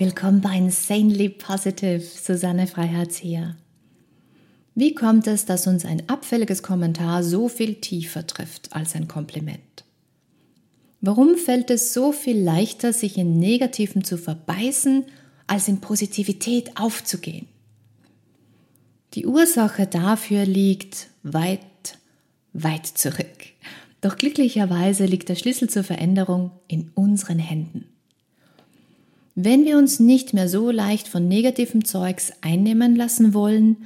Willkommen bei Insanely Positive, Susanne Freiherz hier. Wie kommt es, dass uns ein abfälliges Kommentar so viel tiefer trifft als ein Kompliment? Warum fällt es so viel leichter, sich in Negativen zu verbeißen, als in Positivität aufzugehen? Die Ursache dafür liegt weit, weit zurück. Doch glücklicherweise liegt der Schlüssel zur Veränderung in unseren Händen. Wenn wir uns nicht mehr so leicht von negativem Zeugs einnehmen lassen wollen,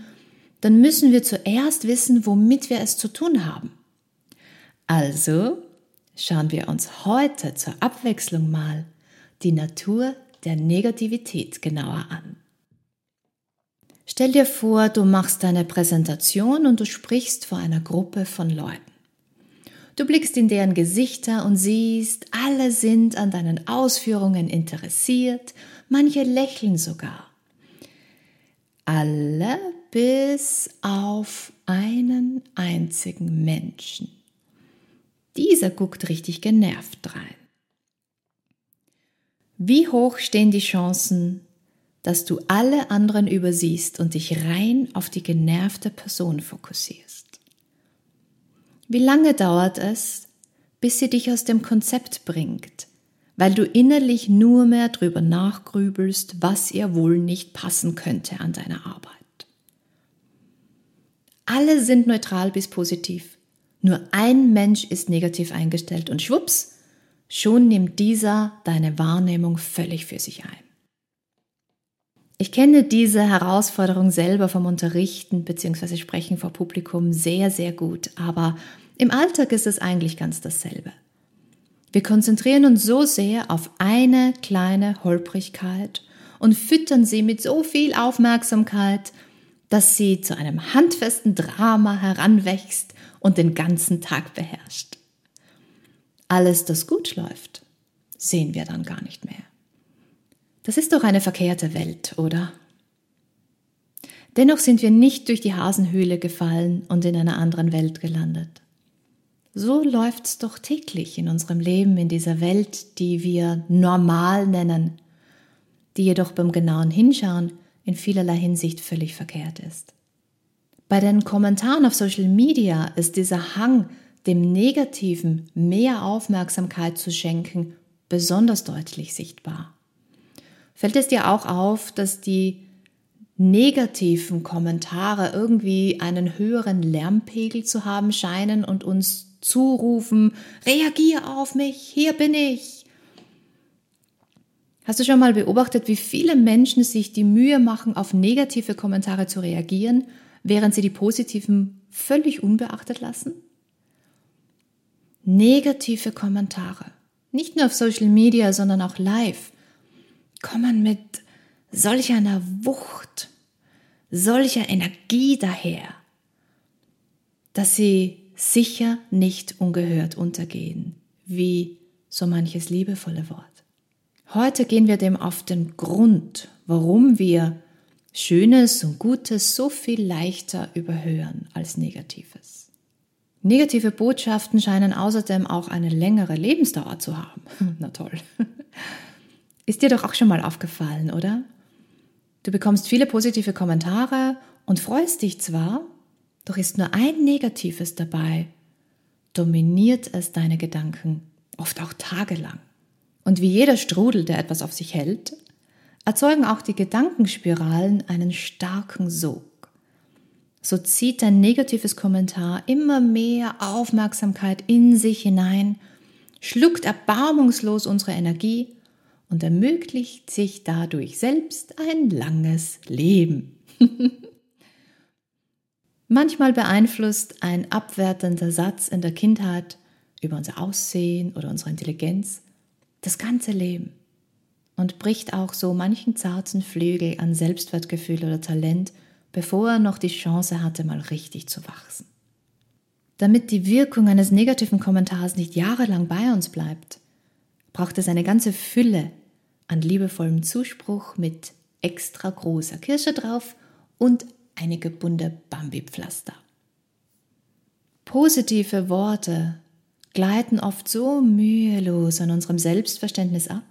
dann müssen wir zuerst wissen, womit wir es zu tun haben. Also schauen wir uns heute zur Abwechslung mal die Natur der Negativität genauer an. Stell dir vor, du machst deine Präsentation und du sprichst vor einer Gruppe von Leuten. Du blickst in deren Gesichter und siehst, alle sind an deinen Ausführungen interessiert, manche lächeln sogar. Alle bis auf einen einzigen Menschen. Dieser guckt richtig genervt rein. Wie hoch stehen die Chancen, dass du alle anderen übersiehst und dich rein auf die genervte Person fokussierst? Wie lange dauert es, bis sie dich aus dem Konzept bringt, weil du innerlich nur mehr drüber nachgrübelst, was ihr wohl nicht passen könnte an deiner Arbeit? Alle sind neutral bis positiv. Nur ein Mensch ist negativ eingestellt und schwupps, schon nimmt dieser deine Wahrnehmung völlig für sich ein. Ich kenne diese Herausforderung selber vom Unterrichten bzw. Sprechen vor Publikum sehr, sehr gut, aber im Alltag ist es eigentlich ganz dasselbe. Wir konzentrieren uns so sehr auf eine kleine Holprigkeit und füttern sie mit so viel Aufmerksamkeit, dass sie zu einem handfesten Drama heranwächst und den ganzen Tag beherrscht. Alles, das gut läuft, sehen wir dann gar nicht mehr. Das ist doch eine verkehrte Welt, oder? Dennoch sind wir nicht durch die Hasenhöhle gefallen und in einer anderen Welt gelandet. So läuft's doch täglich in unserem Leben, in dieser Welt, die wir normal nennen, die jedoch beim genauen Hinschauen in vielerlei Hinsicht völlig verkehrt ist. Bei den Kommentaren auf Social Media ist dieser Hang, dem Negativen mehr Aufmerksamkeit zu schenken, besonders deutlich sichtbar. Fällt es dir auch auf, dass die negativen Kommentare irgendwie einen höheren Lärmpegel zu haben scheinen und uns zurufen, reagier auf mich, hier bin ich. Hast du schon mal beobachtet, wie viele Menschen sich die Mühe machen, auf negative Kommentare zu reagieren, während sie die positiven völlig unbeachtet lassen? Negative Kommentare, nicht nur auf Social Media, sondern auch live, kommen mit solch einer Wucht, solcher Energie daher, dass sie sicher nicht ungehört untergehen, wie so manches liebevolle Wort. Heute gehen wir dem auf den Grund, warum wir Schönes und Gutes so viel leichter überhören als Negatives. Negative Botschaften scheinen außerdem auch eine längere Lebensdauer zu haben. Na toll. Ist dir doch auch schon mal aufgefallen, oder? Du bekommst viele positive Kommentare und freust dich zwar, doch ist nur ein Negatives dabei, dominiert es deine Gedanken, oft auch tagelang. Und wie jeder Strudel, der etwas auf sich hält, erzeugen auch die Gedankenspiralen einen starken Sog. So zieht dein negatives Kommentar immer mehr Aufmerksamkeit in sich hinein, schluckt erbarmungslos unsere Energie und ermöglicht sich dadurch selbst ein langes Leben. Manchmal beeinflusst ein abwertender Satz in der Kindheit über unser Aussehen oder unsere Intelligenz das ganze Leben und bricht auch so manchen zarten Flügel an Selbstwertgefühl oder Talent, bevor er noch die Chance hatte, mal richtig zu wachsen. Damit die Wirkung eines negativen Kommentars nicht jahrelang bei uns bleibt, braucht es eine ganze Fülle an liebevollem Zuspruch mit extra großer Kirsche drauf und einige bunte Bambi-Pflaster. Positive Worte gleiten oft so mühelos an unserem Selbstverständnis ab,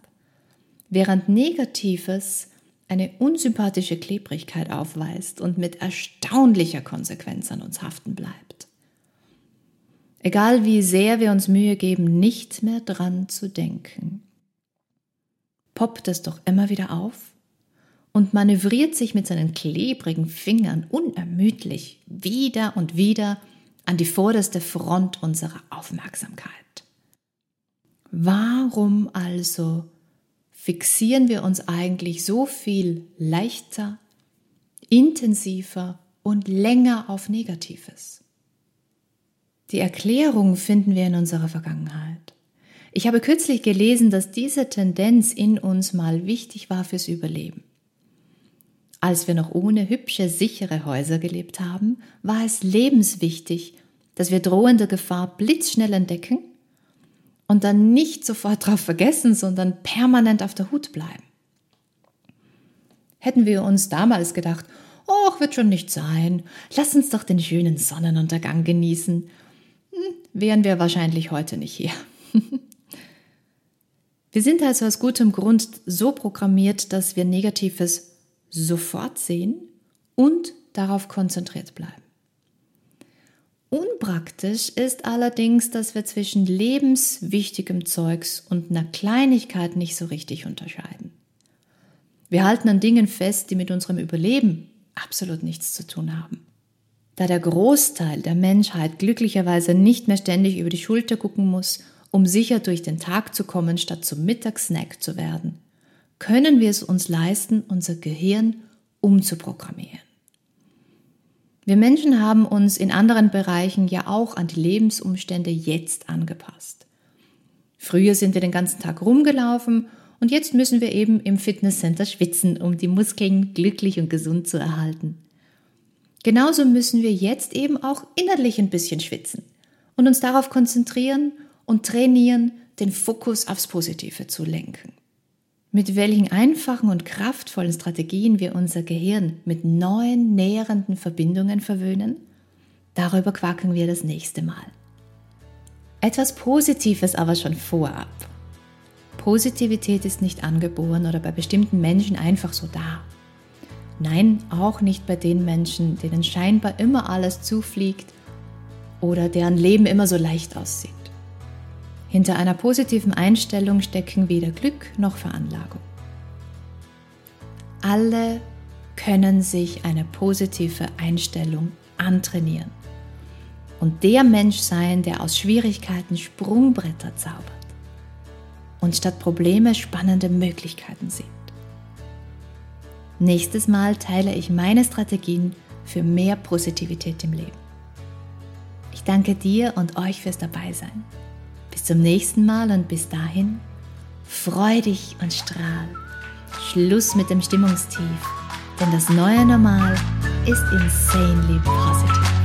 während Negatives eine unsympathische Klebrigkeit aufweist und mit erstaunlicher Konsequenz an uns haften bleibt. Egal wie sehr wir uns Mühe geben, nicht mehr dran zu denken, poppt es doch immer wieder auf und manövriert sich mit seinen klebrigen Fingern unermüdlich wieder und wieder an die vorderste Front unserer Aufmerksamkeit. Warum also fixieren wir uns eigentlich so viel leichter, intensiver und länger auf Negatives? Die Erklärung finden wir in unserer Vergangenheit. Ich habe kürzlich gelesen, dass diese Tendenz in uns mal wichtig war fürs Überleben. Als wir noch ohne hübsche, sichere Häuser gelebt haben, war es lebenswichtig, dass wir drohende Gefahr blitzschnell entdecken und dann nicht sofort darauf vergessen, sondern permanent auf der Hut bleiben. Hätten wir uns damals gedacht, oh, wird schon nicht sein, lass uns doch den schönen Sonnenuntergang genießen, hm, wären wir wahrscheinlich heute nicht hier. wir sind also aus gutem Grund so programmiert, dass wir Negatives sofort sehen und darauf konzentriert bleiben. Unpraktisch ist allerdings, dass wir zwischen lebenswichtigem Zeugs und einer Kleinigkeit nicht so richtig unterscheiden. Wir halten an Dingen fest, die mit unserem Überleben absolut nichts zu tun haben. Da der Großteil der Menschheit glücklicherweise nicht mehr ständig über die Schulter gucken muss, um sicher durch den Tag zu kommen, statt zum Mittagssnack zu werden, können wir es uns leisten, unser Gehirn umzuprogrammieren. Wir Menschen haben uns in anderen Bereichen ja auch an die Lebensumstände jetzt angepasst. Früher sind wir den ganzen Tag rumgelaufen und jetzt müssen wir eben im Fitnesscenter schwitzen, um die Muskeln glücklich und gesund zu erhalten. Genauso müssen wir jetzt eben auch innerlich ein bisschen schwitzen und uns darauf konzentrieren und trainieren, den Fokus aufs Positive zu lenken mit welchen einfachen und kraftvollen Strategien wir unser Gehirn mit neuen, nährenden Verbindungen verwöhnen, darüber quacken wir das nächste Mal. Etwas Positives aber schon vorab. Positivität ist nicht angeboren oder bei bestimmten Menschen einfach so da. Nein, auch nicht bei den Menschen, denen scheinbar immer alles zufliegt oder deren Leben immer so leicht aussieht. Hinter einer positiven Einstellung stecken weder Glück noch Veranlagung. Alle können sich eine positive Einstellung antrainieren und der Mensch sein, der aus Schwierigkeiten Sprungbretter zaubert und statt Probleme spannende Möglichkeiten sieht. Nächstes Mal teile ich meine Strategien für mehr Positivität im Leben. Ich danke dir und euch fürs Dabeisein. Zum nächsten Mal und bis dahin, freu dich und strahl. Schluss mit dem Stimmungstief, denn das neue Normal ist insanely positive.